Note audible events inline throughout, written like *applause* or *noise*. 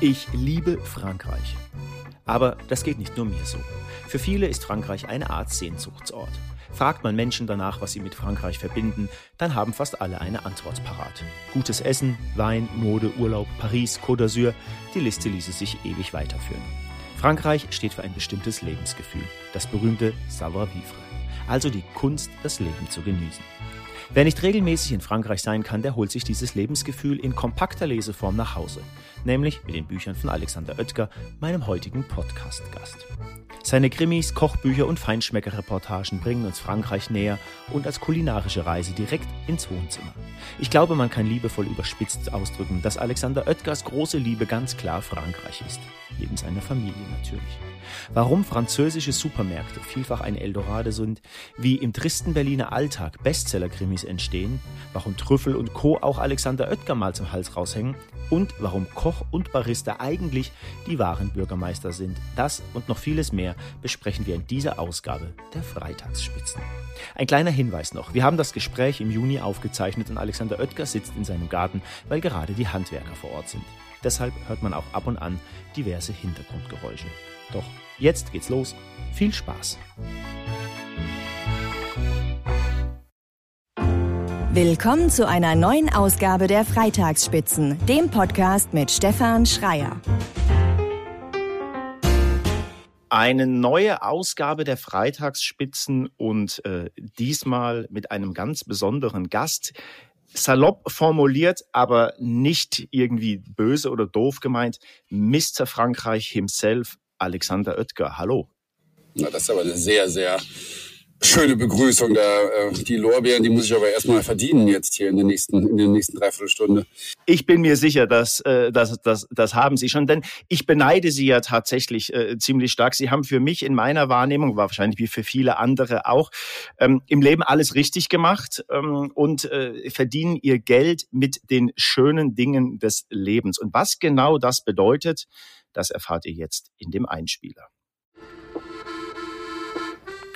Ich liebe Frankreich. Aber das geht nicht nur mir so. Für viele ist Frankreich eine Art Sehnsuchtsort. Fragt man Menschen danach, was sie mit Frankreich verbinden, dann haben fast alle eine Antwort parat. Gutes Essen, Wein, Mode, Urlaub, Paris, Côte d'Azur, die Liste ließe sich ewig weiterführen. Frankreich steht für ein bestimmtes Lebensgefühl, das berühmte Savoir-vivre, also die Kunst, das Leben zu genießen. Wer nicht regelmäßig in Frankreich sein kann, der holt sich dieses Lebensgefühl in kompakter Leseform nach Hause, nämlich mit den Büchern von Alexander Oetker, meinem heutigen Podcast-Gast. Seine Krimis, Kochbücher und Feinschmeckerreportagen bringen uns Frankreich näher und als kulinarische Reise direkt ins Wohnzimmer. Ich glaube, man kann liebevoll überspitzt ausdrücken, dass Alexander Oetkers große Liebe ganz klar Frankreich ist. Neben seiner Familie natürlich. Warum französische Supermärkte vielfach ein Eldorado sind, wie im tristen Berliner Alltag Bestseller-Krimis entstehen, warum Trüffel und Co. auch Alexander Oetker mal zum Hals raushängen und warum Koch und Barista eigentlich die wahren Bürgermeister sind. Das und noch vieles mehr besprechen wir in dieser Ausgabe der Freitagsspitzen. Ein kleiner Hinweis noch. Wir haben das Gespräch im Juni aufgezeichnet und Alexander Oetker sitzt in seinem Garten, weil gerade die Handwerker vor Ort sind. Deshalb hört man auch ab und an diverse Hintergrundgeräusche. Doch jetzt geht's los. Viel Spaß! Willkommen zu einer neuen Ausgabe der Freitagsspitzen, dem Podcast mit Stefan Schreier. Eine neue Ausgabe der Freitagsspitzen und äh, diesmal mit einem ganz besonderen Gast salopp formuliert, aber nicht irgendwie böse oder doof gemeint. Mr. Frankreich himself, Alexander Oetker. Hallo. Na, das ist aber eine sehr, sehr schöne Begrüßung. Da, äh, die Lorbeeren, die muss ich aber erstmal verdienen jetzt hier in der nächsten, in der nächsten Dreiviertelstunde. Ich bin mir sicher, dass, äh, dass, dass das haben Sie schon, denn ich beneide Sie ja tatsächlich äh, ziemlich stark. Sie haben für mich in meiner Wahrnehmung, wahrscheinlich wie für viele andere auch, ähm, im Leben alles richtig gemacht ähm, und verdienen Ihr Geld mit den schönen Dingen des Lebens. Und was genau das bedeutet, das erfahrt ihr jetzt in dem Einspieler.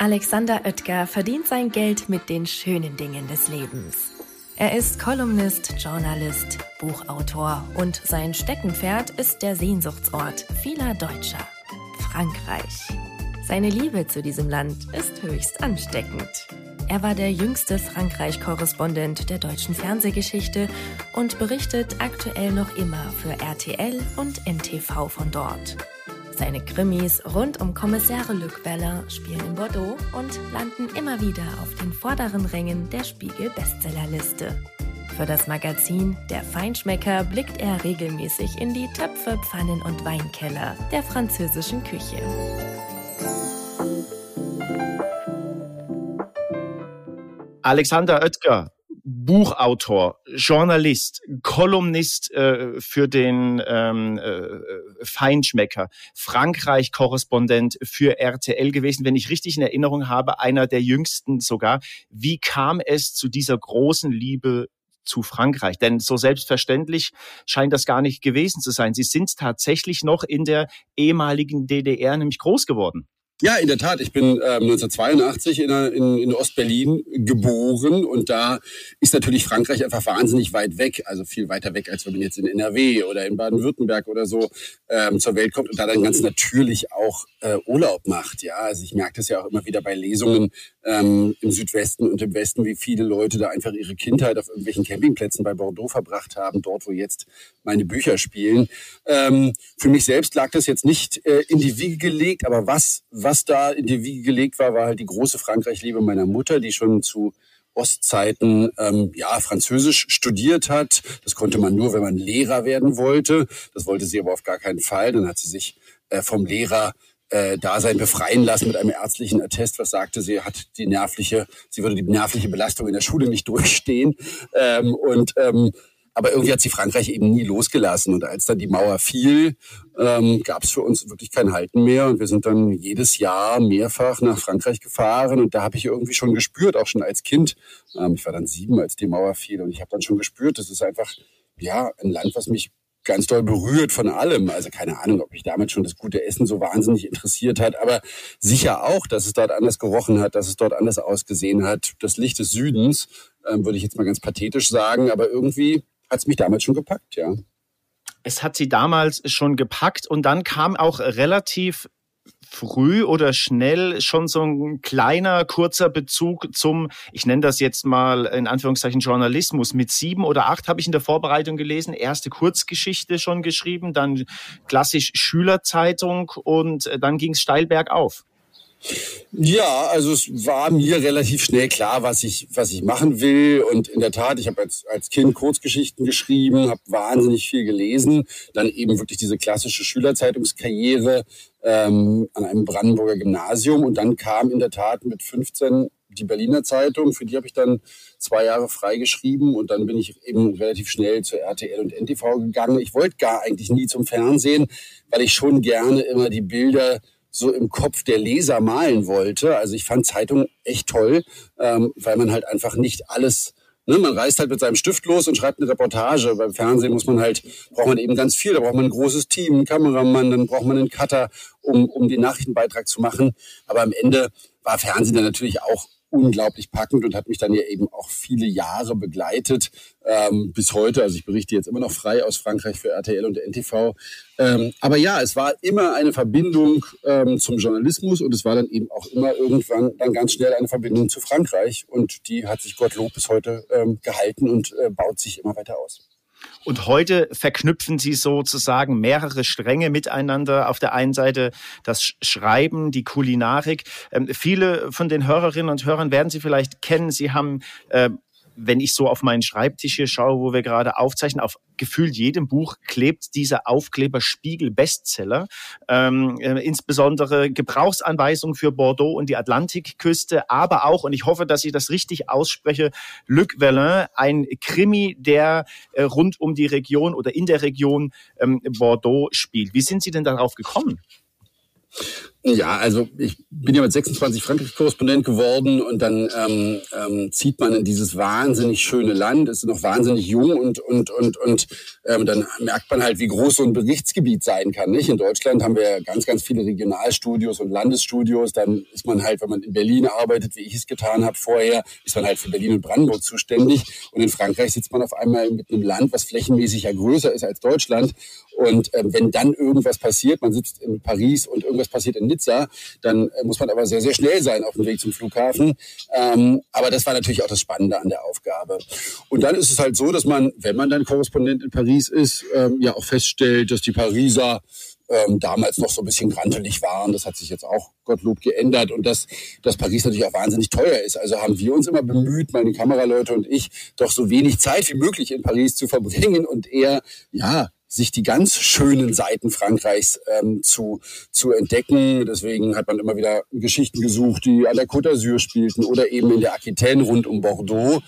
Alexander Oetker verdient sein Geld mit den schönen Dingen des Lebens. Er ist Kolumnist, Journalist, Buchautor und sein Steckenpferd ist der Sehnsuchtsort vieler Deutscher, Frankreich. Seine Liebe zu diesem Land ist höchst ansteckend. Er war der jüngste Frankreich-Korrespondent der deutschen Fernsehgeschichte und berichtet aktuell noch immer für RTL und NTV von dort. Seine Krimis rund um Kommissare Luc Bella spielen in Bordeaux und landen immer wieder auf den vorderen Rängen der Spiegel-Bestsellerliste. Für das Magazin Der Feinschmecker blickt er regelmäßig in die Töpfe, Pfannen und Weinkeller der französischen Küche. Alexander Oetker, Buchautor, Journalist, Kolumnist äh, für den ähm, äh, Feinschmecker, Frankreich-Korrespondent für RTL gewesen, wenn ich richtig in Erinnerung habe, einer der jüngsten sogar. Wie kam es zu dieser großen Liebe zu Frankreich? Denn so selbstverständlich scheint das gar nicht gewesen zu sein. Sie sind tatsächlich noch in der ehemaligen DDR nämlich groß geworden. Ja, in der Tat. Ich bin ähm, 1982 in, in, in Ostberlin geboren und da ist natürlich Frankreich einfach wahnsinnig weit weg, also viel weiter weg, als wenn man jetzt in NRW oder in Baden-Württemberg oder so ähm, zur Welt kommt und da dann ganz natürlich auch äh, Urlaub macht. Ja, also ich merke das ja auch immer wieder bei Lesungen ähm, im Südwesten und im Westen, wie viele Leute da einfach ihre Kindheit auf irgendwelchen Campingplätzen bei Bordeaux verbracht haben, dort, wo jetzt meine Bücher spielen. Ähm, für mich selbst lag das jetzt nicht äh, in die Wiege gelegt, aber was, was was da in die Wiege gelegt war, war halt die große Frankreich-Liebe meiner Mutter, die schon zu Ostzeiten ähm, ja Französisch studiert hat. Das konnte man nur, wenn man Lehrer werden wollte. Das wollte sie aber auf gar keinen Fall. Dann hat sie sich äh, vom Lehrer äh, Dasein befreien lassen mit einem ärztlichen Attest, was sagte, sie hat die nervliche, sie würde die nervliche Belastung in der Schule nicht durchstehen. Ähm, und ähm, aber irgendwie hat sie Frankreich eben nie losgelassen. Und als dann die Mauer fiel, ähm, gab es für uns wirklich kein Halten mehr. Und wir sind dann jedes Jahr mehrfach nach Frankreich gefahren. Und da habe ich irgendwie schon gespürt, auch schon als Kind. Ähm, ich war dann sieben, als die Mauer fiel. Und ich habe dann schon gespürt, das ist einfach ja ein Land, was mich ganz doll berührt von allem. Also keine Ahnung, ob mich damit schon das gute Essen so wahnsinnig interessiert hat, aber sicher auch, dass es dort anders gerochen hat, dass es dort anders ausgesehen hat. Das Licht des Südens, ähm, würde ich jetzt mal ganz pathetisch sagen, aber irgendwie hat es mich damals schon gepackt, ja. Es hat sie damals schon gepackt und dann kam auch relativ früh oder schnell schon so ein kleiner, kurzer Bezug zum, ich nenne das jetzt mal in Anführungszeichen Journalismus. Mit sieben oder acht habe ich in der Vorbereitung gelesen, erste Kurzgeschichte schon geschrieben, dann klassisch Schülerzeitung und äh, dann ging es steil bergauf. Ja, also es war mir relativ schnell klar, was ich, was ich machen will. Und in der Tat, ich habe als, als Kind Kurzgeschichten geschrieben, habe wahnsinnig viel gelesen. Dann eben wirklich diese klassische Schülerzeitungskarriere ähm, an einem Brandenburger Gymnasium. Und dann kam in der Tat mit 15 die Berliner Zeitung. Für die habe ich dann zwei Jahre freigeschrieben. Und dann bin ich eben relativ schnell zur RTL und NTV gegangen. Ich wollte gar eigentlich nie zum Fernsehen, weil ich schon gerne immer die Bilder so im Kopf der Leser malen wollte. Also ich fand Zeitung echt toll, ähm, weil man halt einfach nicht alles Ne, man reist halt mit seinem Stift los und schreibt eine Reportage. Beim Fernsehen muss man halt, braucht man eben ganz viel. Da braucht man ein großes Team, einen Kameramann, dann braucht man einen Cutter, um, um den Nachrichtenbeitrag zu machen. Aber am Ende war Fernsehen dann natürlich auch unglaublich packend und hat mich dann ja eben auch viele Jahre begleitet ähm, bis heute. Also ich berichte jetzt immer noch frei aus Frankreich für RTL und NTV. Ähm, aber ja, es war immer eine Verbindung ähm, zum Journalismus und es war dann eben auch immer irgendwann dann ganz schnell eine Verbindung zu Frankreich und die hat sich Gottlob bis heute ähm, gehalten und äh, baut sich immer weiter aus. Und heute verknüpfen Sie sozusagen mehrere Stränge miteinander. Auf der einen Seite das Schreiben, die Kulinarik. Ähm, viele von den Hörerinnen und Hörern werden Sie vielleicht kennen. Sie haben äh, wenn ich so auf meinen Schreibtisch hier schaue, wo wir gerade aufzeichnen, auf gefühlt jedem Buch klebt dieser Aufkleber Spiegel Bestseller. Ähm, äh, insbesondere Gebrauchsanweisungen für Bordeaux und die Atlantikküste, aber auch, und ich hoffe, dass ich das richtig ausspreche, Luc Vellin, ein Krimi, der äh, rund um die Region oder in der Region ähm, Bordeaux spielt. Wie sind Sie denn darauf gekommen? Ja, also ich bin ja mit 26 Frankreich-Korrespondent geworden und dann ähm, ähm, zieht man in dieses wahnsinnig schöne Land, ist noch wahnsinnig jung und und und und ähm, dann merkt man halt, wie groß so ein Berichtsgebiet sein kann. Nicht? In Deutschland haben wir ganz ganz viele Regionalstudios und Landesstudios. Dann ist man halt, wenn man in Berlin arbeitet, wie ich es getan habe vorher, ist man halt für Berlin und Brandenburg zuständig. Und in Frankreich sitzt man auf einmal mit einem Land, was flächenmäßig ja größer ist als Deutschland. Und ähm, wenn dann irgendwas passiert, man sitzt in Paris und irgendwas passiert in Nizza, dann äh, muss man aber sehr, sehr schnell sein auf dem Weg zum Flughafen. Ähm, aber das war natürlich auch das Spannende an der Aufgabe. Und dann ist es halt so, dass man, wenn man dann Korrespondent in Paris ist, ähm, ja auch feststellt, dass die Pariser ähm, damals noch so ein bisschen grantelig waren. Das hat sich jetzt auch Gottlob geändert und dass, dass Paris natürlich auch wahnsinnig teuer ist. Also haben wir uns immer bemüht, meine Kameraleute und ich, doch so wenig Zeit wie möglich in Paris zu verbringen und eher, ja, sich die ganz schönen Seiten Frankreichs ähm, zu, zu entdecken. Deswegen hat man immer wieder Geschichten gesucht, die an der Côte d'Azur spielten oder eben in der Aquitaine rund um Bordeaux.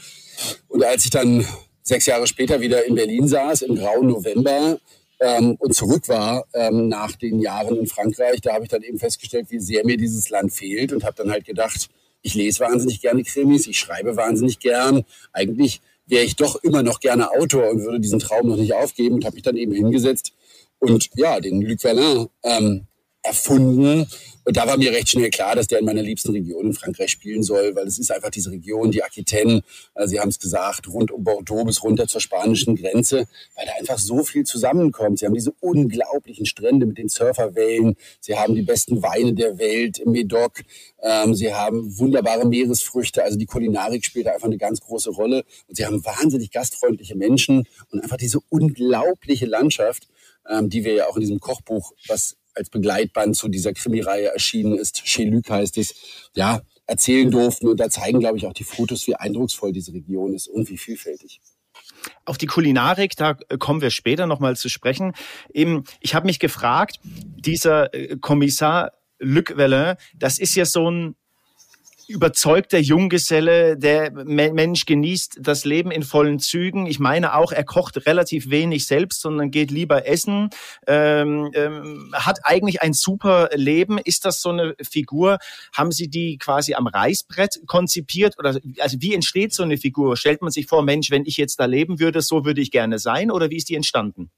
Und als ich dann sechs Jahre später wieder in Berlin saß, im grauen November, ähm, und zurück war ähm, nach den Jahren in Frankreich, da habe ich dann eben festgestellt, wie sehr mir dieses Land fehlt und habe dann halt gedacht, ich lese wahnsinnig gerne Krimis, ich schreibe wahnsinnig gern. Eigentlich wäre ich doch immer noch gerne Autor und würde diesen Traum noch nicht aufgeben und habe mich dann eben hingesetzt. Und ja, den Luc Verlin ähm, erfunden. Und da war mir recht schnell klar, dass der in meiner liebsten Region in Frankreich spielen soll, weil es ist einfach diese Region, die Aquitaine, also Sie haben es gesagt, rund um Bordeaux bis runter zur spanischen Grenze, weil da einfach so viel zusammenkommt. Sie haben diese unglaublichen Strände mit den Surferwellen, Sie haben die besten Weine der Welt im Medoc, ähm, Sie haben wunderbare Meeresfrüchte, also die Kulinarik spielt da einfach eine ganz große Rolle. Und Sie haben wahnsinnig gastfreundliche Menschen und einfach diese unglaubliche Landschaft, ähm, die wir ja auch in diesem Kochbuch, was als Begleitband zu dieser Krimireihe erschienen ist. Chez Luc heißt es, ja, erzählen durften. Und da zeigen, glaube ich, auch die Fotos, wie eindrucksvoll diese Region ist und wie vielfältig. Auf die Kulinarik, da kommen wir später nochmal zu sprechen. Eben, ich habe mich gefragt, dieser äh, Kommissar Luc Vellin, das ist ja so ein überzeugter Junggeselle, der Mensch genießt das Leben in vollen Zügen. Ich meine auch, er kocht relativ wenig selbst, sondern geht lieber essen, ähm, ähm, hat eigentlich ein super Leben. Ist das so eine Figur? Haben Sie die quasi am Reißbrett konzipiert? Oder also wie entsteht so eine Figur? Stellt man sich vor, Mensch, wenn ich jetzt da leben würde, so würde ich gerne sein? Oder wie ist die entstanden?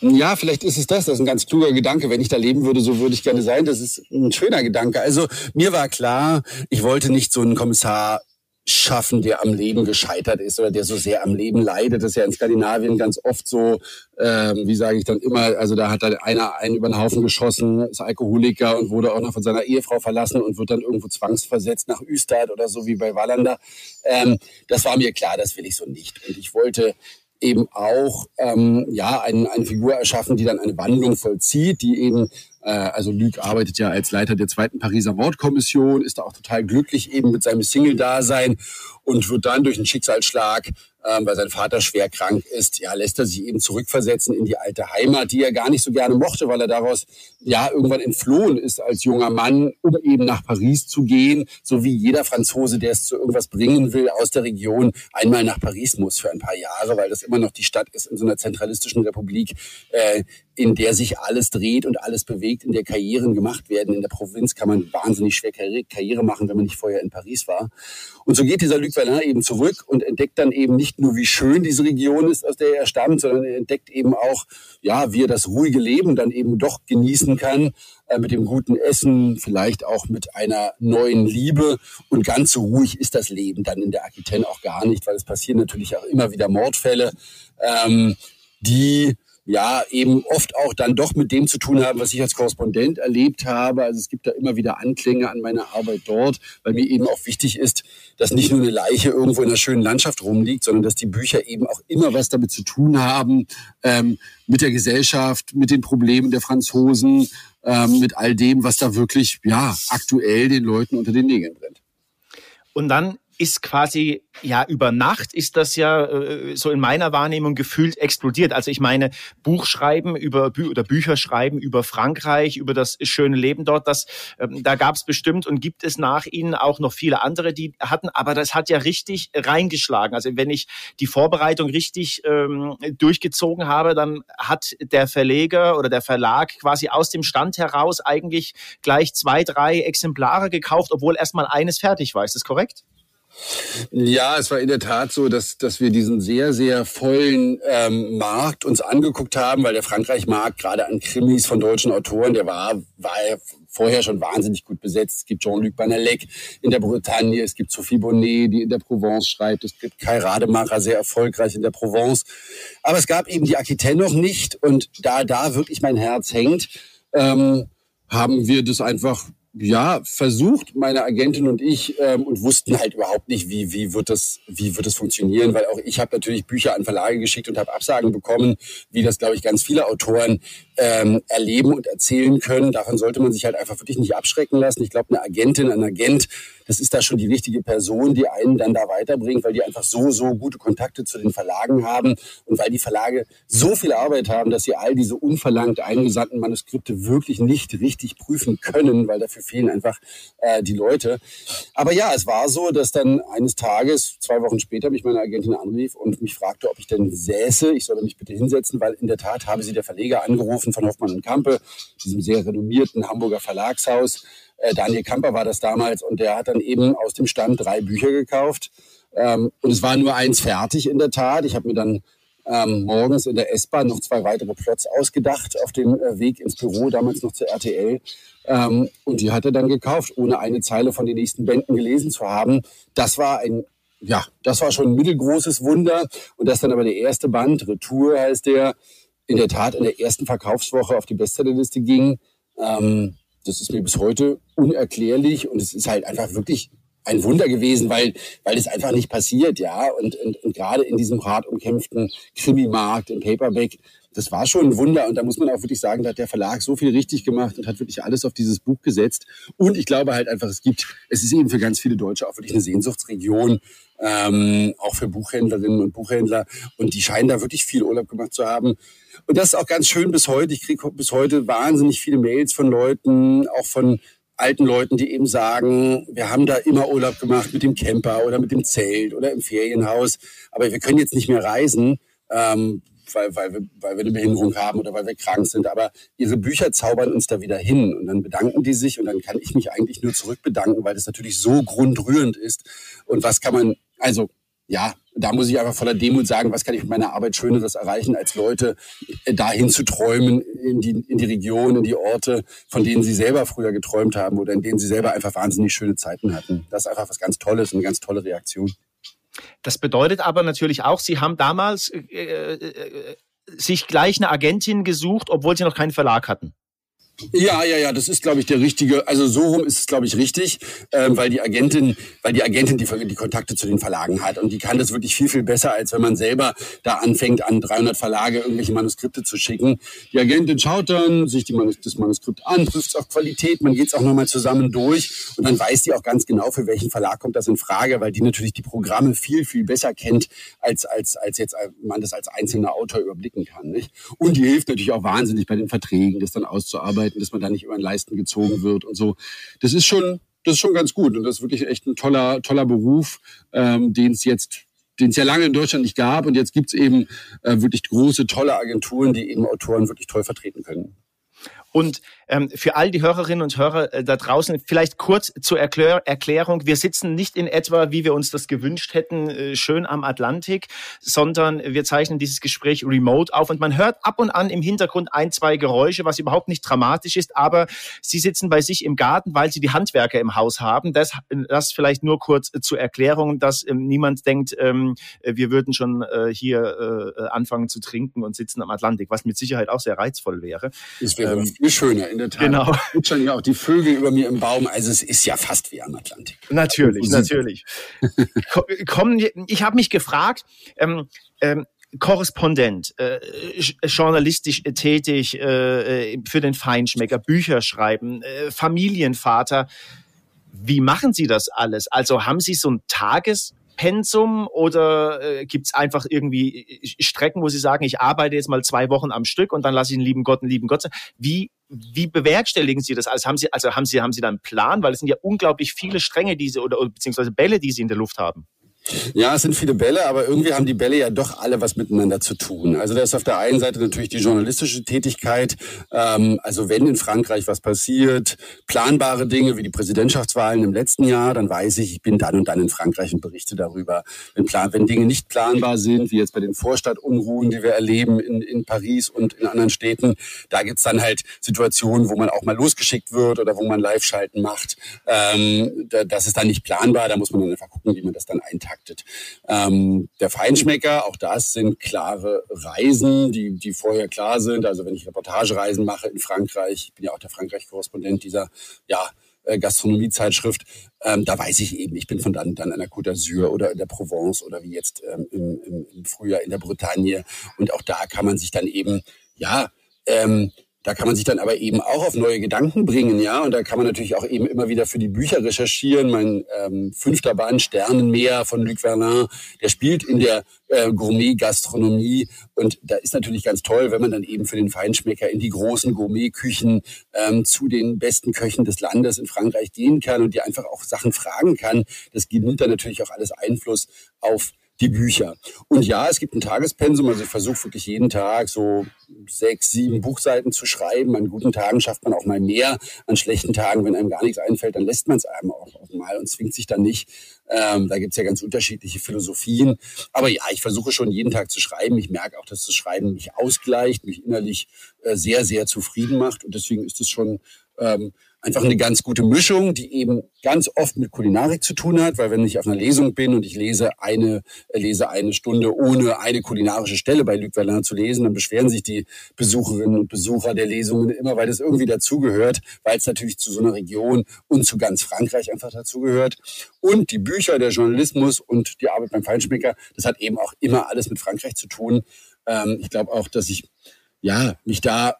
Ja, vielleicht ist es das. Das ist ein ganz kluger Gedanke. Wenn ich da leben würde, so würde ich gerne sein. Das ist ein schöner Gedanke. Also mir war klar, ich wollte nicht so einen Kommissar schaffen, der am Leben gescheitert ist oder der so sehr am Leben leidet. Das ist ja in Skandinavien ganz oft so, ähm, wie sage ich dann immer, also da hat dann einer einen über den Haufen geschossen, ist Alkoholiker und wurde auch noch von seiner Ehefrau verlassen und wird dann irgendwo zwangsversetzt nach Üstad oder so wie bei Wallander. Ähm, das war mir klar, das will ich so nicht. Und ich wollte eben auch ähm, ja ein, eine Figur erschaffen, die dann eine Wandlung vollzieht, die eben also Luc arbeitet ja als Leiter der zweiten Pariser Mordkommission, ist da auch total glücklich eben mit seinem Single-Dasein und wird dann durch einen Schicksalsschlag ähm, weil sein Vater schwer krank ist, ja, lässt er sich eben zurückversetzen in die alte Heimat, die er gar nicht so gerne mochte, weil er daraus ja irgendwann entflohen ist als junger Mann, um eben nach Paris zu gehen, so wie jeder Franzose, der es zu irgendwas bringen will aus der Region, einmal nach Paris muss für ein paar Jahre, weil das immer noch die Stadt ist in so einer zentralistischen Republik, äh, in der sich alles dreht und alles bewegt, in der Karrieren gemacht werden. In der Provinz kann man wahnsinnig schwer Karriere machen, wenn man nicht vorher in Paris war. Und so geht dieser Luc Verlin eben zurück und entdeckt dann eben nicht nur, wie schön diese Region ist, aus der er stammt, sondern er entdeckt eben auch, ja, wie er das ruhige Leben dann eben doch genießen kann, äh, mit dem guten Essen, vielleicht auch mit einer neuen Liebe. Und ganz so ruhig ist das Leben dann in der Aquitaine auch gar nicht, weil es passieren natürlich auch immer wieder Mordfälle, ähm, die ja eben oft auch dann doch mit dem zu tun haben, was ich als Korrespondent erlebt habe. Also es gibt da immer wieder Anklänge an meine Arbeit dort, weil mir eben auch wichtig ist, dass nicht nur eine Leiche irgendwo in einer schönen Landschaft rumliegt, sondern dass die Bücher eben auch immer was damit zu tun haben, ähm, mit der Gesellschaft, mit den Problemen der Franzosen, ähm, mit all dem, was da wirklich ja aktuell den Leuten unter den Nägeln brennt. Und dann ist quasi, ja, über Nacht ist das ja äh, so in meiner Wahrnehmung gefühlt explodiert. Also ich meine, Buchschreiben über Bü oder Bücher schreiben über Frankreich, über das schöne Leben dort, das, ähm, da gab es bestimmt und gibt es nach Ihnen auch noch viele andere, die hatten, aber das hat ja richtig reingeschlagen. Also wenn ich die Vorbereitung richtig ähm, durchgezogen habe, dann hat der Verleger oder der Verlag quasi aus dem Stand heraus eigentlich gleich zwei, drei Exemplare gekauft, obwohl erstmal eines fertig war. Ist das korrekt? Ja, es war in der Tat so, dass, dass wir diesen sehr, sehr vollen ähm, Markt uns angeguckt haben, weil der Frankreich-Markt gerade an Krimis von deutschen Autoren, der war, war vorher schon wahnsinnig gut besetzt. Es gibt Jean-Luc Banalek in der Bretagne, es gibt Sophie Bonnet, die in der Provence schreibt, es gibt Kai Rademacher, sehr erfolgreich in der Provence. Aber es gab eben die Aquitaine noch nicht und da da wirklich mein Herz hängt, ähm, haben wir das einfach ja, versucht, meine Agentin und ich, ähm, und wussten halt überhaupt nicht, wie, wie, wird das, wie wird das funktionieren, weil auch ich habe natürlich Bücher an Verlage geschickt und habe Absagen bekommen, wie das, glaube ich, ganz viele Autoren ähm, erleben und erzählen können. Davon sollte man sich halt einfach wirklich nicht abschrecken lassen. Ich glaube, eine Agentin, ein Agent, das ist da schon die richtige Person, die einen dann da weiterbringt, weil die einfach so, so gute Kontakte zu den Verlagen haben und weil die Verlage so viel Arbeit haben, dass sie all diese unverlangt eingesandten Manuskripte wirklich nicht richtig prüfen können, weil dafür fehlen einfach äh, die Leute. Aber ja, es war so, dass dann eines Tages, zwei Wochen später, mich meine Agentin anrief und mich fragte, ob ich denn säße. Ich solle mich bitte hinsetzen, weil in der Tat habe sie der Verleger angerufen von Hoffmann und Kampe, diesem sehr renommierten Hamburger Verlagshaus äh, Daniel Kamper war das damals und der hat dann eben aus dem Stand drei Bücher gekauft. Ähm, und es war nur eins fertig in der Tat. Ich habe mir dann ähm, morgens in der S-Bahn noch zwei weitere Plots ausgedacht auf dem äh, Weg ins Büro, damals noch zur RTL. Ähm, und die hat er dann gekauft, ohne eine Zeile von den nächsten Bänden gelesen zu haben. Das war ein, ja, das war schon ein mittelgroßes Wunder. Und das dann aber der erste Band, Retour heißt der, in der Tat in der ersten Verkaufswoche auf die Bestsellerliste ging. Ähm, das ist mir bis heute unerklärlich und es ist halt einfach wirklich ein Wunder gewesen, weil, weil es einfach nicht passiert, ja. Und, und, und gerade in diesem hart umkämpften Krimi-Markt, im Paperback, das war schon ein Wunder. Und da muss man auch wirklich sagen, da hat der Verlag so viel richtig gemacht und hat wirklich alles auf dieses Buch gesetzt. Und ich glaube halt einfach, es gibt, es ist eben für ganz viele Deutsche auch wirklich eine Sehnsuchtsregion, ähm, auch für Buchhändlerinnen und Buchhändler. Und die scheinen da wirklich viel Urlaub gemacht zu haben. Und das ist auch ganz schön bis heute. Ich kriege bis heute wahnsinnig viele Mails von Leuten, auch von alten Leuten, die eben sagen, wir haben da immer Urlaub gemacht mit dem Camper oder mit dem Zelt oder im Ferienhaus, aber wir können jetzt nicht mehr reisen, ähm, weil, weil, wir, weil wir eine Behinderung haben oder weil wir krank sind. Aber ihre Bücher zaubern uns da wieder hin und dann bedanken die sich und dann kann ich mich eigentlich nur zurückbedanken, weil das natürlich so grundrührend ist. Und was kann man, also ja, da muss ich einfach voller Demut sagen, was kann ich mit meiner Arbeit Schöneres erreichen, als Leute äh, dahin zu träumen, in die, in die Region, in die Orte, von denen sie selber früher geträumt haben oder in denen sie selber einfach wahnsinnig schöne Zeiten hatten. Das ist einfach was ganz Tolles und eine ganz tolle Reaktion. Das bedeutet aber natürlich auch, Sie haben damals äh, äh, äh sich gleich eine Agentin gesucht, obwohl Sie noch keinen Verlag hatten. Ja, ja, ja, das ist, glaube ich, der richtige. Also so rum ist es, glaube ich, richtig, ähm, weil die Agentin, weil die Agentin die, die Kontakte zu den Verlagen hat und die kann das wirklich viel, viel besser, als wenn man selber da anfängt, an 300 Verlage irgendwelche Manuskripte zu schicken. Die Agentin schaut dann sich die Manus das Manuskript an, prüft es auf Qualität, man geht es auch nochmal zusammen durch und dann weiß die auch ganz genau, für welchen Verlag kommt das in Frage, weil die natürlich die Programme viel, viel besser kennt, als, als, als jetzt man das als einzelner Autor überblicken kann. Nicht? Und die hilft natürlich auch wahnsinnig bei den Verträgen, das dann auszuarbeiten arbeiten, dass man da nicht über den Leisten gezogen wird und so. Das ist schon, das ist schon ganz gut und das ist wirklich echt ein toller, toller Beruf, ähm, den es jetzt den es ja lange in Deutschland nicht gab. Und jetzt gibt es eben äh, wirklich große, tolle Agenturen, die eben Autoren wirklich toll vertreten können. Und ähm, für all die Hörerinnen und Hörer äh, da draußen vielleicht kurz zur Erklär Erklärung. Wir sitzen nicht in etwa, wie wir uns das gewünscht hätten, äh, schön am Atlantik, sondern wir zeichnen dieses Gespräch remote auf und man hört ab und an im Hintergrund ein, zwei Geräusche, was überhaupt nicht dramatisch ist, aber Sie sitzen bei sich im Garten, weil Sie die Handwerker im Haus haben. Das, das vielleicht nur kurz zur Erklärung, dass ähm, niemand denkt, ähm, wir würden schon äh, hier äh, anfangen zu trinken und sitzen am Atlantik, was mit Sicherheit auch sehr reizvoll wäre. Das wäre ähm, viel schöner, in der Tat. Genau. Zwitschern ja auch die Vögel über mir im Baum. Also es ist ja fast wie am Atlantik. Natürlich, natürlich. Kommen, ich habe mich gefragt, ähm, ähm, Korrespondent, äh, journalistisch tätig äh, für den Feinschmecker, Bücher schreiben, äh, Familienvater. Wie machen Sie das alles? Also haben Sie so ein Tages Pensum oder äh, gibt es einfach irgendwie äh, Strecken, wo Sie sagen, ich arbeite jetzt mal zwei Wochen am Stück und dann lasse ich einen lieben Gott, einen lieben Gott sein? Wie, wie bewerkstelligen Sie das alles? Haben Sie, also haben Sie, haben Sie da einen Plan? Weil es sind ja unglaublich viele Stränge, diese oder beziehungsweise Bälle, die Sie in der Luft haben. Ja, es sind viele Bälle, aber irgendwie haben die Bälle ja doch alle was miteinander zu tun. Also da ist auf der einen Seite natürlich die journalistische Tätigkeit. Ähm, also wenn in Frankreich was passiert, planbare Dinge wie die Präsidentschaftswahlen im letzten Jahr, dann weiß ich, ich bin dann und dann in Frankreich und berichte darüber. Wenn, plan wenn Dinge nicht planbar sind, wie jetzt bei den Vorstadtunruhen, die wir erleben in, in Paris und in anderen Städten, da gibt's dann halt Situationen, wo man auch mal losgeschickt wird oder wo man Live-Schalten macht. Ähm, das ist dann nicht planbar, da muss man dann einfach gucken, wie man das dann einteilt getaktet. Ähm, der Feinschmecker, auch das sind klare Reisen, die, die vorher klar sind. Also wenn ich Reportagereisen mache in Frankreich, ich bin ja auch der Frankreich-Korrespondent dieser, ja, äh, Gastronomiezeitschrift, ähm, da weiß ich eben, ich bin von dann, dann an der Côte d'Azur oder in der Provence oder wie jetzt ähm, im, im Frühjahr in der Bretagne. Und auch da kann man sich dann eben, ja, ähm, da kann man sich dann aber eben auch auf neue Gedanken bringen, ja. Und da kann man natürlich auch eben immer wieder für die Bücher recherchieren. Mein ähm, fünfter Band Sternenmeer von Luc Verlin, der spielt in der äh, Gourmet-Gastronomie. Und da ist natürlich ganz toll, wenn man dann eben für den Feinschmecker in die großen Gourmet-Küchen ähm, zu den besten Köchen des Landes in Frankreich gehen kann und die einfach auch Sachen fragen kann. Das nimmt dann natürlich auch alles Einfluss auf die Bücher. Und ja, es gibt ein Tagespensum, also ich versuche wirklich jeden Tag so sechs, sieben Buchseiten zu schreiben. An guten Tagen schafft man auch mal mehr. An schlechten Tagen, wenn einem gar nichts einfällt, dann lässt man es einem auch, auch mal und zwingt sich dann nicht. Ähm, da gibt's ja ganz unterschiedliche Philosophien. Aber ja, ich versuche schon jeden Tag zu schreiben. Ich merke auch, dass das Schreiben mich ausgleicht, mich innerlich äh, sehr, sehr zufrieden macht. Und deswegen ist es schon ähm, einfach eine ganz gute Mischung, die eben ganz oft mit Kulinarik zu tun hat, weil wenn ich auf einer Lesung bin und ich lese eine, lese eine Stunde ohne eine kulinarische Stelle bei Luc Verlin zu lesen, dann beschweren sich die Besucherinnen und Besucher der Lesungen immer, weil das irgendwie dazugehört, weil es natürlich zu so einer Region und zu ganz Frankreich einfach dazugehört. Und die Bücher, der Journalismus und die Arbeit beim Feinschmecker, das hat eben auch immer alles mit Frankreich zu tun. Ähm, ich glaube auch, dass ich ja, mich da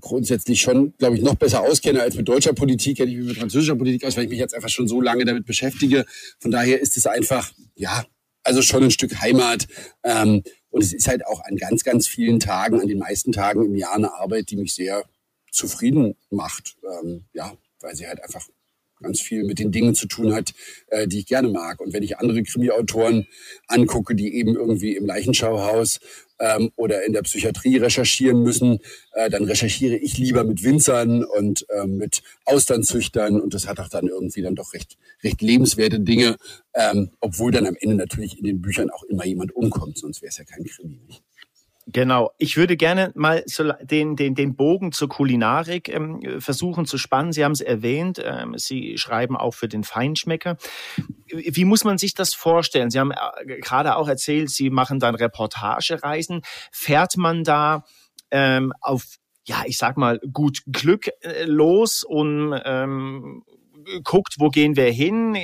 grundsätzlich schon, glaube ich, noch besser auskenne als mit deutscher Politik, hätte ich mich mit französischer Politik aus, weil ich mich jetzt einfach schon so lange damit beschäftige. Von daher ist es einfach, ja, also schon ein Stück Heimat. Ähm, und es ist halt auch an ganz, ganz vielen Tagen, an den meisten Tagen im Jahr eine Arbeit, die mich sehr zufrieden macht. Ähm, ja, weil sie halt einfach ganz viel mit den Dingen zu tun hat, äh, die ich gerne mag. Und wenn ich andere Krimi-Autoren angucke, die eben irgendwie im Leichenschauhaus ähm, oder in der Psychiatrie recherchieren müssen, äh, dann recherchiere ich lieber mit Winzern und ähm, mit Austernzüchtern und das hat auch dann irgendwie dann doch recht, recht lebenswerte Dinge, ähm, obwohl dann am Ende natürlich in den Büchern auch immer jemand umkommt, sonst wäre es ja kein Krimi. Nicht? Genau. Ich würde gerne mal den, den, den Bogen zur Kulinarik ähm, versuchen zu spannen. Sie haben es erwähnt. Ähm, Sie schreiben auch für den Feinschmecker. Wie muss man sich das vorstellen? Sie haben äh, gerade auch erzählt, Sie machen dann Reportagereisen. Fährt man da ähm, auf, ja, ich sag mal, gut Glück äh, los und ähm, guckt, wo gehen wir hin?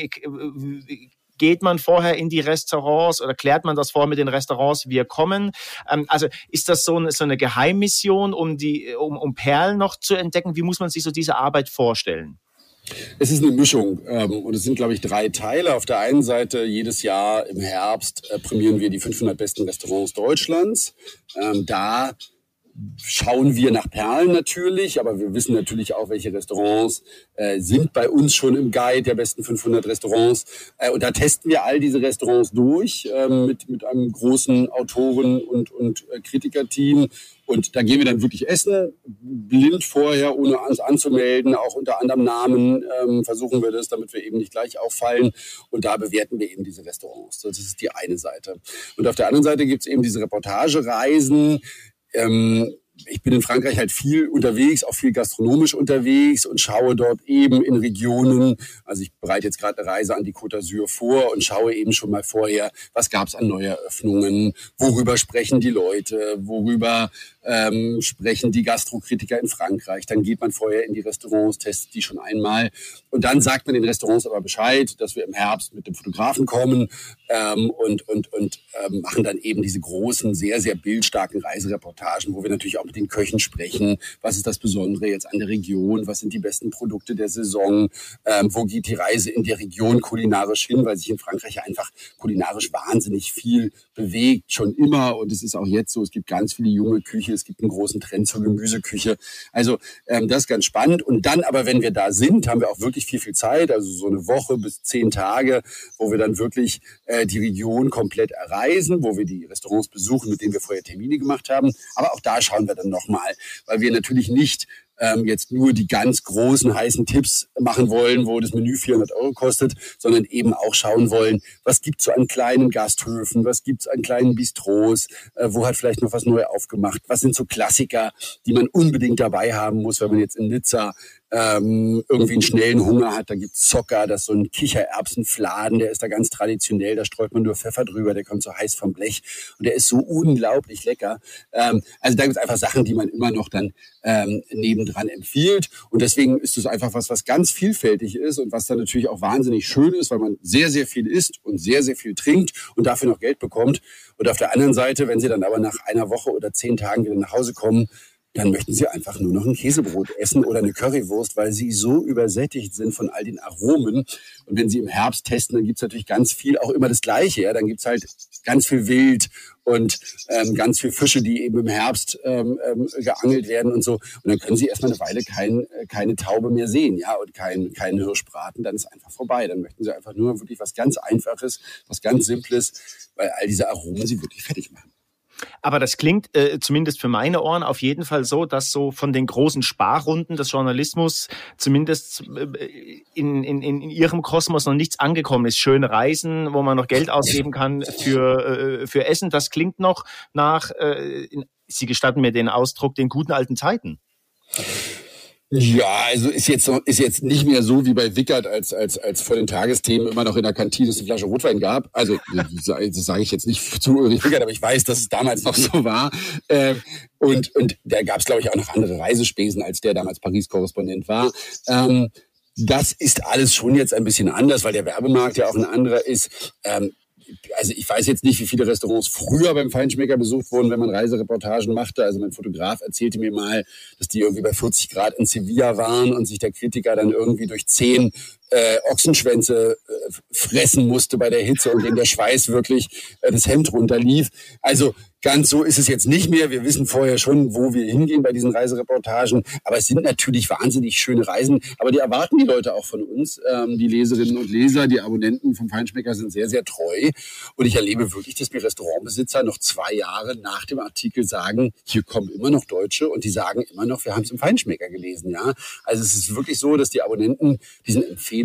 Geht man vorher in die Restaurants oder klärt man das vor mit den Restaurants, wir kommen? Ähm, also ist das so eine, so eine Geheimmission, um, die, um, um Perlen noch zu entdecken? Wie muss man sich so diese Arbeit vorstellen? Es ist eine Mischung ähm, und es sind, glaube ich, drei Teile. Auf der einen Seite, jedes Jahr im Herbst äh, prämieren wir die 500 besten Restaurants Deutschlands. Ähm, da schauen wir nach Perlen natürlich, aber wir wissen natürlich auch, welche Restaurants äh, sind bei uns schon im Guide der besten 500 Restaurants. Äh, und da testen wir all diese Restaurants durch äh, mit, mit einem großen Autoren- und, und äh, Kritikerteam. Und da gehen wir dann wirklich essen, blind vorher, ohne uns anzumelden, auch unter anderem Namen ähm, versuchen wir das, damit wir eben nicht gleich auffallen. Und da bewerten wir eben diese Restaurants. Das ist die eine Seite. Und auf der anderen Seite gibt es eben diese Reportagereisen, ähm, ich bin in Frankreich halt viel unterwegs, auch viel gastronomisch unterwegs und schaue dort eben in Regionen. Also ich bereite jetzt gerade eine Reise an die Côte d'Azur vor und schaue eben schon mal vorher, was gab es an Neueröffnungen, worüber sprechen die Leute, worüber ähm, sprechen die Gastrokritiker in Frankreich. Dann geht man vorher in die Restaurants, testet die schon einmal und dann sagt man den Restaurants aber Bescheid, dass wir im Herbst mit dem Fotografen kommen ähm, und, und, und ähm, machen dann eben diese großen, sehr, sehr bildstarken Reisereportagen, wo wir natürlich auch mit den Köchen sprechen. Was ist das Besondere jetzt an der Region? Was sind die besten Produkte der Saison? Ähm, wo geht die Reise in der Region kulinarisch hin? Weil sich in Frankreich einfach kulinarisch wahnsinnig viel bewegt, schon immer. Und es ist auch jetzt so, es gibt ganz viele junge Küche, es gibt einen großen Trend zur Gemüseküche. Also ähm, das ist ganz spannend. Und dann aber, wenn wir da sind, haben wir auch wirklich viel, viel Zeit, also so eine Woche bis zehn Tage, wo wir dann wirklich äh, die Region komplett erreisen, wo wir die Restaurants besuchen, mit denen wir vorher Termine gemacht haben. Aber auch da schauen wir dann nochmal, weil wir natürlich nicht ähm, jetzt nur die ganz großen heißen Tipps machen wollen, wo das Menü 400 Euro kostet, sondern eben auch schauen wollen, was gibt's so an kleinen Gasthöfen, was gibt's an kleinen Bistros, äh, wo hat vielleicht noch was neu aufgemacht, was sind so Klassiker, die man unbedingt dabei haben muss, wenn man jetzt in Nizza ähm, irgendwie einen *laughs* schnellen Hunger hat. Da gibt's Zocker, das ist so ein Kichererbsenfladen, der ist da ganz traditionell, da streut man nur Pfeffer drüber, der kommt so heiß vom Blech und der ist so unglaublich lecker. Ähm, also da gibt's einfach Sachen, die man immer noch dann ähm, nebendran empfiehlt und deswegen ist es einfach was, was ganz vielfältig ist und was dann natürlich auch wahnsinnig schön ist, weil man sehr, sehr viel isst und sehr, sehr viel trinkt und dafür noch Geld bekommt. Und auf der anderen Seite, wenn Sie dann aber nach einer Woche oder zehn Tagen wieder nach Hause kommen, dann möchten sie einfach nur noch ein Käsebrot essen oder eine Currywurst, weil sie so übersättigt sind von all den Aromen. Und wenn sie im Herbst testen, dann gibt's natürlich ganz viel, auch immer das Gleiche. Ja? Dann gibt's halt ganz viel Wild und ähm, ganz viel Fische, die eben im Herbst ähm, ähm, geangelt werden und so. Und dann können sie erstmal eine Weile kein, äh, keine Taube mehr sehen, ja, und keinen kein Hirschbraten. Dann ist einfach vorbei. Dann möchten sie einfach nur wirklich was ganz Einfaches, was ganz Simples, weil all diese Aromen sie wirklich fertig machen. Aber das klingt äh, zumindest für meine Ohren auf jeden Fall so, dass so von den großen Sparrunden des Journalismus zumindest äh, in, in, in ihrem Kosmos noch nichts angekommen ist. Schöne Reisen, wo man noch Geld ausgeben kann für, äh, für Essen. Das klingt noch nach, äh, in, Sie gestatten mir den Ausdruck, den guten alten Zeiten. Ja, also ist jetzt, ist jetzt nicht mehr so wie bei Wickert, als, als, als vor den Tagesthemen immer noch in der Kantine eine Flasche Rotwein gab. Also, *laughs* das sage ich jetzt nicht *laughs* zu Ulrich Wickert, aber ich weiß, dass es damals noch so war. Ähm, und, und da gab es, glaube ich, auch noch andere Reisespesen, als der damals Paris-Korrespondent war. Ähm, das ist alles schon jetzt ein bisschen anders, weil der Werbemarkt ja auch ein anderer ist. Also ich weiß jetzt nicht, wie viele Restaurants früher beim Feinschmecker besucht wurden, wenn man Reisereportagen machte. Also mein Fotograf erzählte mir mal, dass die irgendwie bei 40 Grad in Sevilla waren und sich der Kritiker dann irgendwie durch zehn äh, Ochsenschwänze äh, fressen musste bei der Hitze und dem der Schweiß wirklich äh, das Hemd runterlief. Also Ganz so ist es jetzt nicht mehr. Wir wissen vorher schon, wo wir hingehen bei diesen Reisereportagen. Aber es sind natürlich wahnsinnig schöne Reisen. Aber die erwarten die Leute auch von uns. Ähm, die Leserinnen und Leser, die Abonnenten vom Feinschmecker sind sehr, sehr treu. Und ich erlebe wirklich, dass mir Restaurantbesitzer noch zwei Jahre nach dem Artikel sagen, hier kommen immer noch Deutsche und die sagen immer noch, wir haben es im Feinschmecker gelesen. Ja, Also es ist wirklich so, dass die Abonnenten diesen Empfehlungen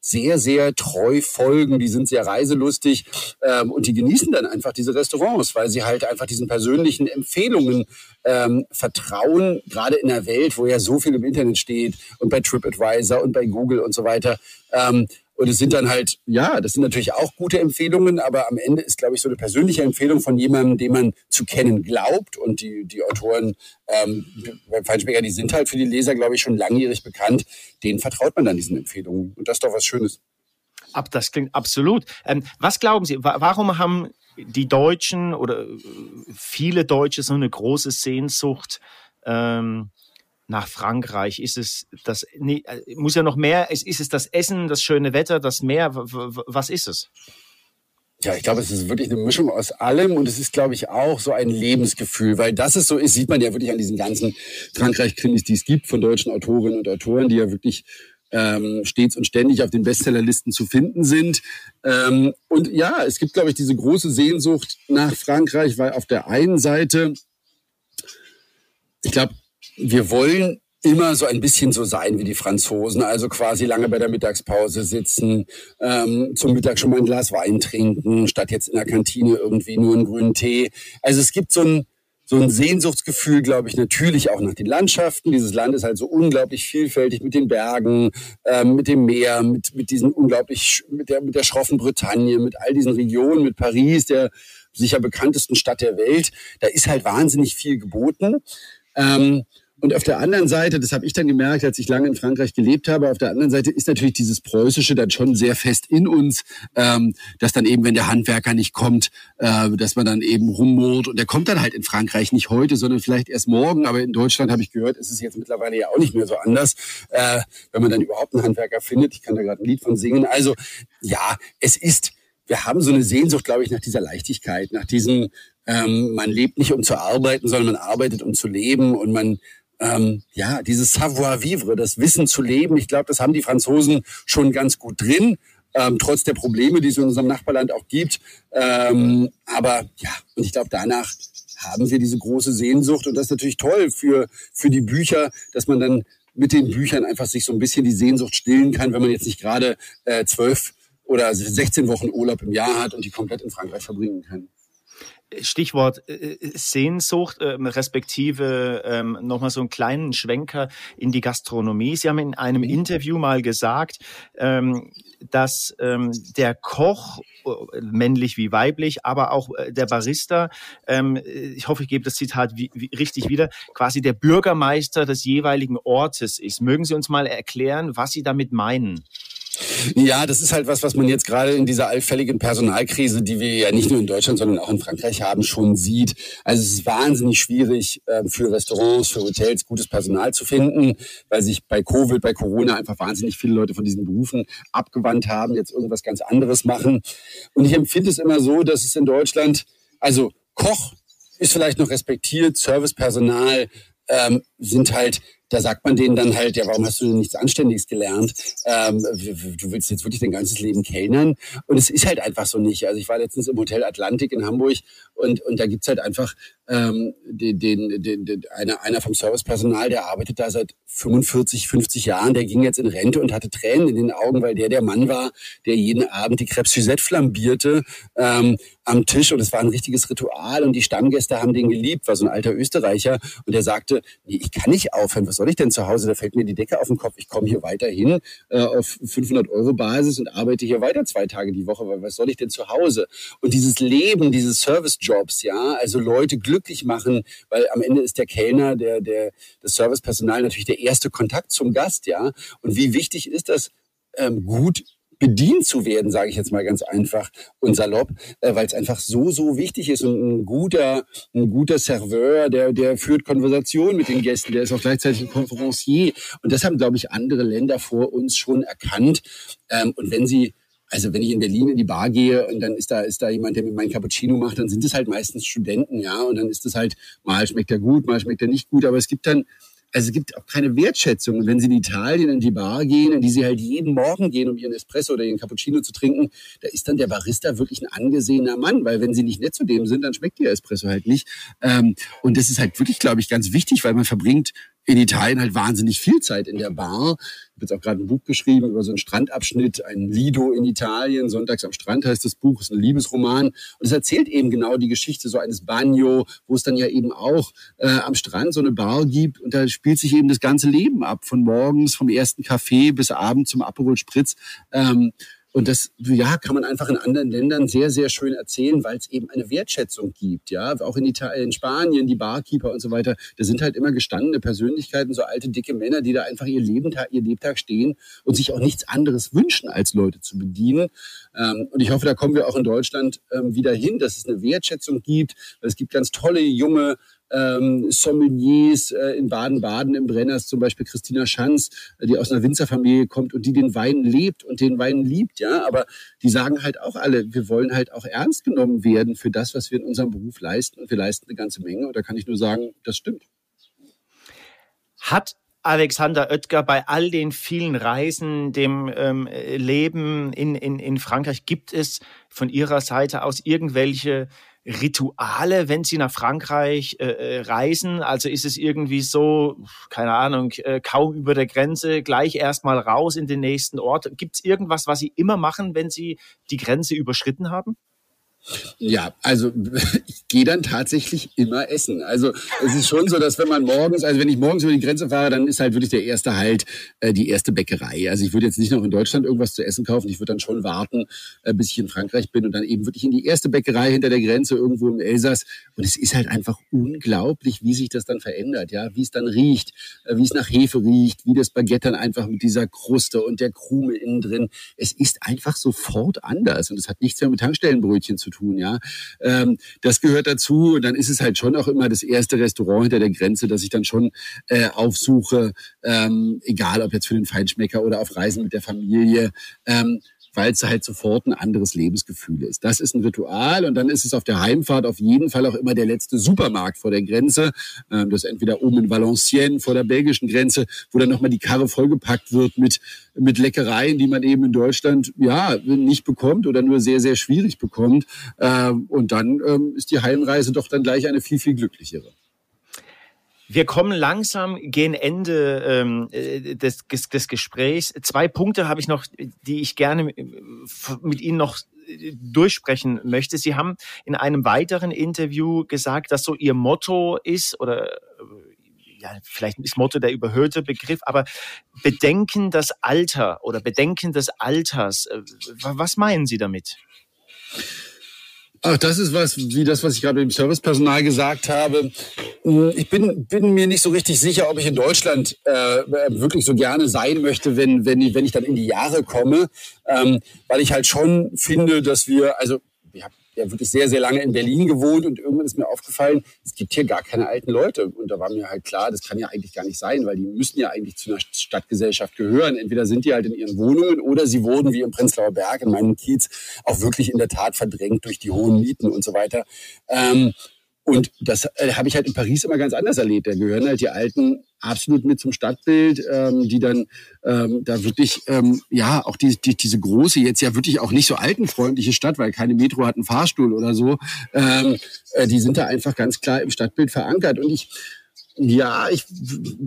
sehr, sehr treu folgen. Die sind sehr reiselustig ähm, und die genießen dann einfach diese Restaurants, weil sie halt einfach diesen persönlichen Empfehlungen ähm, vertrauen, gerade in der Welt, wo ja so viel im Internet steht und bei TripAdvisor und bei Google und so weiter. Ähm, und es sind dann halt, ja, das sind natürlich auch gute Empfehlungen, aber am Ende ist, glaube ich, so eine persönliche Empfehlung von jemandem, den man zu kennen glaubt. Und die, die Autoren ähm, Feinschmecker, die sind halt für die Leser, glaube ich, schon langjährig bekannt. Denen vertraut man dann diesen Empfehlungen. Und das ist doch was Schönes. Ab, das klingt absolut. Ähm, was glauben Sie, warum haben die Deutschen oder äh, viele Deutsche so eine große Sehnsucht ähm, nach Frankreich? Ist es das, nee, äh, muss ja noch mehr, ist, ist es das Essen, das schöne Wetter, das Meer? Was ist es? Ja, ich glaube, es ist wirklich eine Mischung aus allem und es ist, glaube ich, auch so ein Lebensgefühl, weil das es so ist, sieht man ja wirklich an diesen ganzen Frankreich-Krimis, die es gibt von deutschen Autorinnen und Autoren, die ja wirklich ähm, stets und ständig auf den Bestsellerlisten zu finden sind. Ähm, und ja, es gibt, glaube ich, diese große Sehnsucht nach Frankreich, weil auf der einen Seite, ich glaube, wir wollen immer so ein bisschen so sein wie die Franzosen, also quasi lange bei der Mittagspause sitzen, ähm, zum Mittag schon mal ein Glas Wein trinken, statt jetzt in der Kantine irgendwie nur einen grünen Tee. Also es gibt so ein, so ein Sehnsuchtsgefühl, glaube ich, natürlich auch nach den Landschaften. Dieses Land ist halt so unglaublich vielfältig mit den Bergen, ähm, mit dem Meer, mit, mit diesen unglaublich, mit der, mit der schroffen Bretagne, mit all diesen Regionen, mit Paris, der sicher bekanntesten Stadt der Welt. Da ist halt wahnsinnig viel geboten. Ähm, und auf der anderen Seite, das habe ich dann gemerkt, als ich lange in Frankreich gelebt habe, auf der anderen Seite ist natürlich dieses Preußische dann schon sehr fest in uns, ähm, dass dann eben, wenn der Handwerker nicht kommt, äh, dass man dann eben rummurrt. Und der kommt dann halt in Frankreich nicht heute, sondern vielleicht erst morgen. Aber in Deutschland habe ich gehört, ist es jetzt mittlerweile ja auch nicht mehr so anders, äh, wenn man dann überhaupt einen Handwerker findet. Ich kann da gerade ein Lied von singen. Also ja, es ist wir haben so eine Sehnsucht, glaube ich, nach dieser Leichtigkeit, nach diesem, ähm, man lebt nicht um zu arbeiten, sondern man arbeitet um zu leben und man ähm, ja, dieses Savoir-vivre, das Wissen zu leben, ich glaube, das haben die Franzosen schon ganz gut drin, ähm, trotz der Probleme, die es in unserem Nachbarland auch gibt. Ähm, aber ja, und ich glaube, danach haben wir diese große Sehnsucht und das ist natürlich toll für, für die Bücher, dass man dann mit den Büchern einfach sich so ein bisschen die Sehnsucht stillen kann, wenn man jetzt nicht gerade äh, zwölf oder 16 Wochen Urlaub im Jahr hat und die komplett in Frankreich verbringen kann. Stichwort äh, Sehnsucht, ähm, respektive ähm, nochmal so einen kleinen Schwenker in die Gastronomie. Sie haben in einem Interview mal gesagt, ähm, dass der Koch, äh, männlich wie weiblich, aber auch äh, der Barista, ich hoffe, ich gebe das Zitat richtig wieder, quasi der Bürgermeister des jeweiligen Ortes ist. Mögen Sie uns mal erklären, was Sie damit meinen? Ja, das ist halt was, was man jetzt gerade in dieser allfälligen Personalkrise, die wir ja nicht nur in Deutschland, sondern auch in Frankreich haben, schon sieht. Also es ist wahnsinnig schwierig ähm, für Restaurants, für Hotels gutes Personal zu finden, weil sich bei Covid, bei Corona einfach wahnsinnig viele Leute von diesen Berufen abgewandt haben, jetzt irgendwas ganz anderes machen. Und ich empfinde es immer so, dass es in Deutschland, also Koch ist vielleicht noch respektiert, Servicepersonal ähm, sind halt da sagt man denen dann halt, ja, warum hast du denn nichts Anständiges gelernt? Ähm, du willst jetzt wirklich dein ganzes Leben kellnern. Und es ist halt einfach so nicht. Also ich war letztens im Hotel Atlantik in Hamburg und, und da gibt's halt einfach ähm, den, den, den, den, einer, einer vom Servicepersonal, der arbeitet da seit 45, 50 Jahren, der ging jetzt in Rente und hatte Tränen in den Augen, weil der der Mann war, der jeden Abend die Crêpes Suzette flambierte ähm, am Tisch und es war ein richtiges Ritual und die Stammgäste haben den geliebt, war so ein alter Österreicher und der sagte, nee, ich kann nicht aufhören, was soll ich denn zu Hause? Da fällt mir die Decke auf den Kopf. Ich komme hier weiterhin äh, auf 500 Euro Basis und arbeite hier weiter zwei Tage die Woche, weil was soll ich denn zu Hause? Und dieses Leben, diese Service-Jobs, ja, also Leute glücklich machen, weil am Ende ist der Kellner, der, der, das Servicepersonal natürlich der erste Kontakt zum Gast, ja. Und wie wichtig ist das, ähm, gut bedient zu werden, sage ich jetzt mal ganz einfach und salopp, äh, weil es einfach so, so wichtig ist und ein guter, ein guter Serveur, der, der führt Konversation mit den Gästen, der ist auch gleichzeitig ein Konferencier und das haben, glaube ich, andere Länder vor uns schon erkannt ähm, und wenn sie also wenn ich in Berlin in die Bar gehe und dann ist da, ist da jemand, der mir meinen Cappuccino macht, dann sind es halt meistens Studenten, ja. Und dann ist es halt, mal schmeckt er gut, mal schmeckt er nicht gut. Aber es gibt dann, also es gibt auch keine Wertschätzung. Und wenn Sie in Italien in die Bar gehen, in die Sie halt jeden Morgen gehen, um Ihren Espresso oder Ihren Cappuccino zu trinken, da ist dann der Barista wirklich ein angesehener Mann, weil wenn Sie nicht nett zu dem sind, dann schmeckt Ihr Espresso halt nicht. Ähm, und das ist halt wirklich, glaube ich, ganz wichtig, weil man verbringt in Italien halt wahnsinnig viel Zeit in der Bar. Ich habe jetzt auch gerade ein Buch geschrieben über so einen Strandabschnitt, ein Lido in Italien. Sonntags am Strand heißt das Buch, ist ein Liebesroman. Und es erzählt eben genau die Geschichte so eines Bagno, wo es dann ja eben auch äh, am Strand so eine Bar gibt. Und da spielt sich eben das ganze Leben ab, von morgens vom ersten Kaffee bis abends zum Aperol Spritz. Ähm, und das, ja, kann man einfach in anderen Ländern sehr, sehr schön erzählen, weil es eben eine Wertschätzung gibt, ja. Auch in Italien, in Spanien, die Barkeeper und so weiter, da sind halt immer gestandene Persönlichkeiten, so alte, dicke Männer, die da einfach ihr Leben, ihr Lebtag stehen und sich auch nichts anderes wünschen, als Leute zu bedienen. Ähm, und ich hoffe, da kommen wir auch in Deutschland ähm, wieder hin, dass es eine Wertschätzung gibt. Es gibt ganz tolle, junge, ähm, Sommeliers äh, in Baden-Baden im Brenners, zum Beispiel Christina Schanz, äh, die aus einer Winzerfamilie kommt und die den Wein lebt und den Wein liebt, ja. Aber die sagen halt auch alle, wir wollen halt auch ernst genommen werden für das, was wir in unserem Beruf leisten. Und wir leisten eine ganze Menge. Und da kann ich nur sagen, das stimmt. Hat Alexander Oetker bei all den vielen Reisen, dem ähm, Leben in, in, in Frankreich, gibt es von Ihrer Seite aus irgendwelche Rituale, wenn Sie nach Frankreich äh, äh, reisen? Also ist es irgendwie so, keine Ahnung, äh, kaum über der Grenze, gleich erstmal raus in den nächsten Ort? Gibt es irgendwas, was Sie immer machen, wenn Sie die Grenze überschritten haben? Ja, also *laughs* ich gehe dann tatsächlich immer essen. Also es ist schon so, dass wenn man morgens, also wenn ich morgens über die Grenze fahre, dann ist halt wirklich der erste Halt äh, die erste Bäckerei. Also ich würde jetzt nicht noch in Deutschland irgendwas zu essen kaufen. Ich würde dann schon warten, äh, bis ich in Frankreich bin und dann eben wirklich in die erste Bäckerei hinter der Grenze irgendwo im Elsass. Und es ist halt einfach unglaublich, wie sich das dann verändert, ja, wie es dann riecht, äh, wie es nach Hefe riecht, wie das Baguette dann einfach mit dieser Kruste und der Krume innen drin. Es ist einfach sofort anders und es hat nichts mehr mit Tankstellenbrötchen zu tun, ja. Ähm, das gehört dazu. Und dann ist es halt schon auch immer das erste Restaurant hinter der Grenze, das ich dann schon äh, aufsuche, ähm, egal ob jetzt für den Feinschmecker oder auf Reisen mit der Familie. Ähm, weil es halt sofort ein anderes Lebensgefühl ist. Das ist ein Ritual und dann ist es auf der Heimfahrt auf jeden Fall auch immer der letzte Supermarkt vor der Grenze. Ähm, das ist entweder oben in Valenciennes vor der belgischen Grenze, wo dann nochmal die Karre vollgepackt wird mit, mit Leckereien, die man eben in Deutschland ja nicht bekommt oder nur sehr, sehr schwierig bekommt. Ähm, und dann ähm, ist die Heimreise doch dann gleich eine viel, viel glücklichere. Wir kommen langsam gegen Ende ähm, äh, des, des Gesprächs. Zwei Punkte habe ich noch, die ich gerne äh, mit Ihnen noch äh, durchsprechen möchte. Sie haben in einem weiteren Interview gesagt, dass so Ihr Motto ist oder ja, vielleicht ist Motto der überhöhte Begriff, aber Bedenken das Alter oder Bedenken des Alters. Was meinen Sie damit? Ach, das ist was, wie das, was ich gerade dem Servicepersonal gesagt habe. Hm, ich bin, bin mir nicht so richtig sicher, ob ich in Deutschland äh, wirklich so gerne sein möchte, wenn, wenn, ich, wenn ich dann in die Jahre komme, ähm, weil ich halt schon finde, dass wir, also ich habe ja wirklich sehr, sehr lange in Berlin gewohnt und irgendwann ist mir aufgefallen, es gibt hier gar keine alten Leute. Und da war mir halt klar, das kann ja eigentlich gar nicht sein, weil die müssen ja eigentlich zu einer Stadtgesellschaft gehören. Entweder sind die halt in ihren Wohnungen oder sie wurden wie im Prenzlauer Berg in meinem Kiez auch wirklich in der Tat verdrängt durch die hohen Mieten und so weiter. Ähm, und das äh, habe ich halt in Paris immer ganz anders erlebt. Da gehören halt die Alten absolut mit zum Stadtbild, ähm, die dann ähm, da wirklich, ähm, ja, auch die, die, diese große, jetzt ja wirklich auch nicht so altenfreundliche Stadt, weil keine Metro hat einen Fahrstuhl oder so, ähm, äh, die sind da einfach ganz klar im Stadtbild verankert. Und ich ja, ich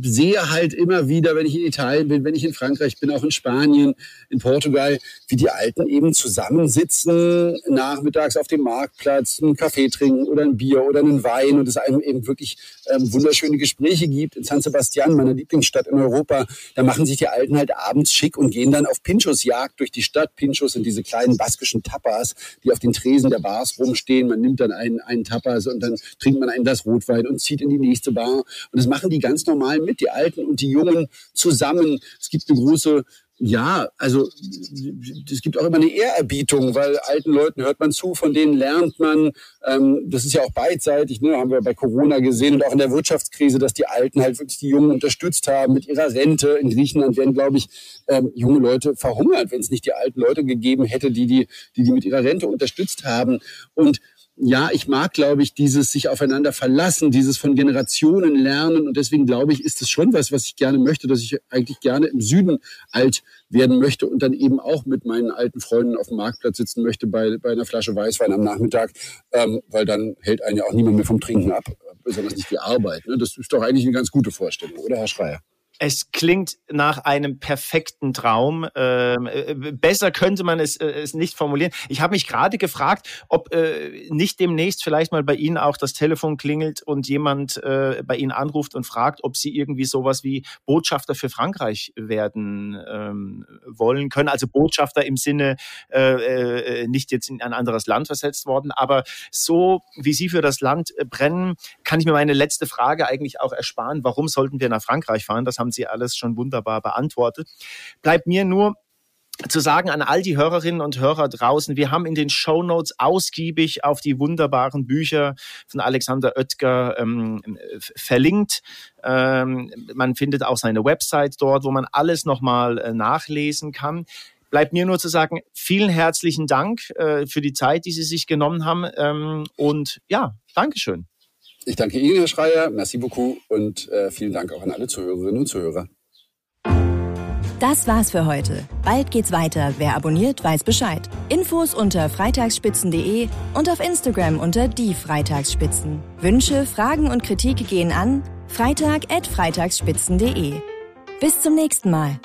sehe halt immer wieder, wenn ich in Italien bin, wenn ich in Frankreich bin, auch in Spanien, in Portugal, wie die Alten eben zusammensitzen, nachmittags auf dem Marktplatz, einen Kaffee trinken oder ein Bier oder einen Wein und es einem eben wirklich ähm, wunderschöne Gespräche gibt. In San Sebastian, meiner Lieblingsstadt in Europa, da machen sich die Alten halt abends schick und gehen dann auf Pinchos-Jagd durch die Stadt. Pinchos sind diese kleinen baskischen Tapas, die auf den Tresen der Bars rumstehen. Man nimmt dann einen, einen Tapas und dann trinkt man einen das Rotwein und zieht in die nächste Bar. Und das machen die ganz normal mit, die Alten und die Jungen zusammen. Es gibt eine große Ja, also es gibt auch immer eine Ehrerbietung, weil alten Leuten hört man zu, von denen lernt man. Ähm, das ist ja auch beidseitig, ne? haben wir bei Corona gesehen und auch in der Wirtschaftskrise, dass die Alten halt wirklich die Jungen unterstützt haben mit ihrer Rente. In Griechenland wären, glaube ich, ähm, junge Leute verhungert, wenn es nicht die alten Leute gegeben hätte, die die, die die mit ihrer Rente unterstützt haben. Und ja, ich mag, glaube ich, dieses sich aufeinander verlassen, dieses von Generationen lernen. Und deswegen glaube ich, ist es schon was, was ich gerne möchte, dass ich eigentlich gerne im Süden alt werden möchte und dann eben auch mit meinen alten Freunden auf dem Marktplatz sitzen möchte bei, bei einer Flasche Weißwein am Nachmittag, ähm, weil dann hält einen ja auch niemand mehr vom Trinken ab, besonders nicht die Arbeit. Ne? Das ist doch eigentlich eine ganz gute Vorstellung, oder Herr Schreier? Es klingt nach einem perfekten Traum. Ähm, äh, besser könnte man es, äh, es nicht formulieren. Ich habe mich gerade gefragt, ob äh, nicht demnächst vielleicht mal bei Ihnen auch das Telefon klingelt und jemand äh, bei Ihnen anruft und fragt, ob Sie irgendwie sowas wie Botschafter für Frankreich werden ähm, wollen können. Also Botschafter im Sinne äh, äh, nicht jetzt in ein anderes Land versetzt worden, aber so wie Sie für das Land brennen, kann ich mir meine letzte Frage eigentlich auch ersparen. Warum sollten wir nach Frankreich fahren? Das haben Sie alles schon wunderbar beantwortet. Bleibt mir nur zu sagen an all die Hörerinnen und Hörer draußen, wir haben in den Show Notes ausgiebig auf die wunderbaren Bücher von Alexander Oetker ähm, verlinkt. Ähm, man findet auch seine Website dort, wo man alles nochmal äh, nachlesen kann. Bleibt mir nur zu sagen, vielen herzlichen Dank äh, für die Zeit, die Sie sich genommen haben. Ähm, und ja, Dankeschön. Ich danke Ihnen, Herr Schreier. Merci beaucoup und äh, vielen Dank auch an alle Zuhörerinnen und Zuhörer. Das war's für heute. Bald geht's weiter. Wer abonniert, weiß Bescheid. Infos unter freitagsspitzen.de und auf Instagram unter die Freitagsspitzen. Wünsche, Fragen und Kritik gehen an freitag@freitagsspitzen.de. Bis zum nächsten Mal.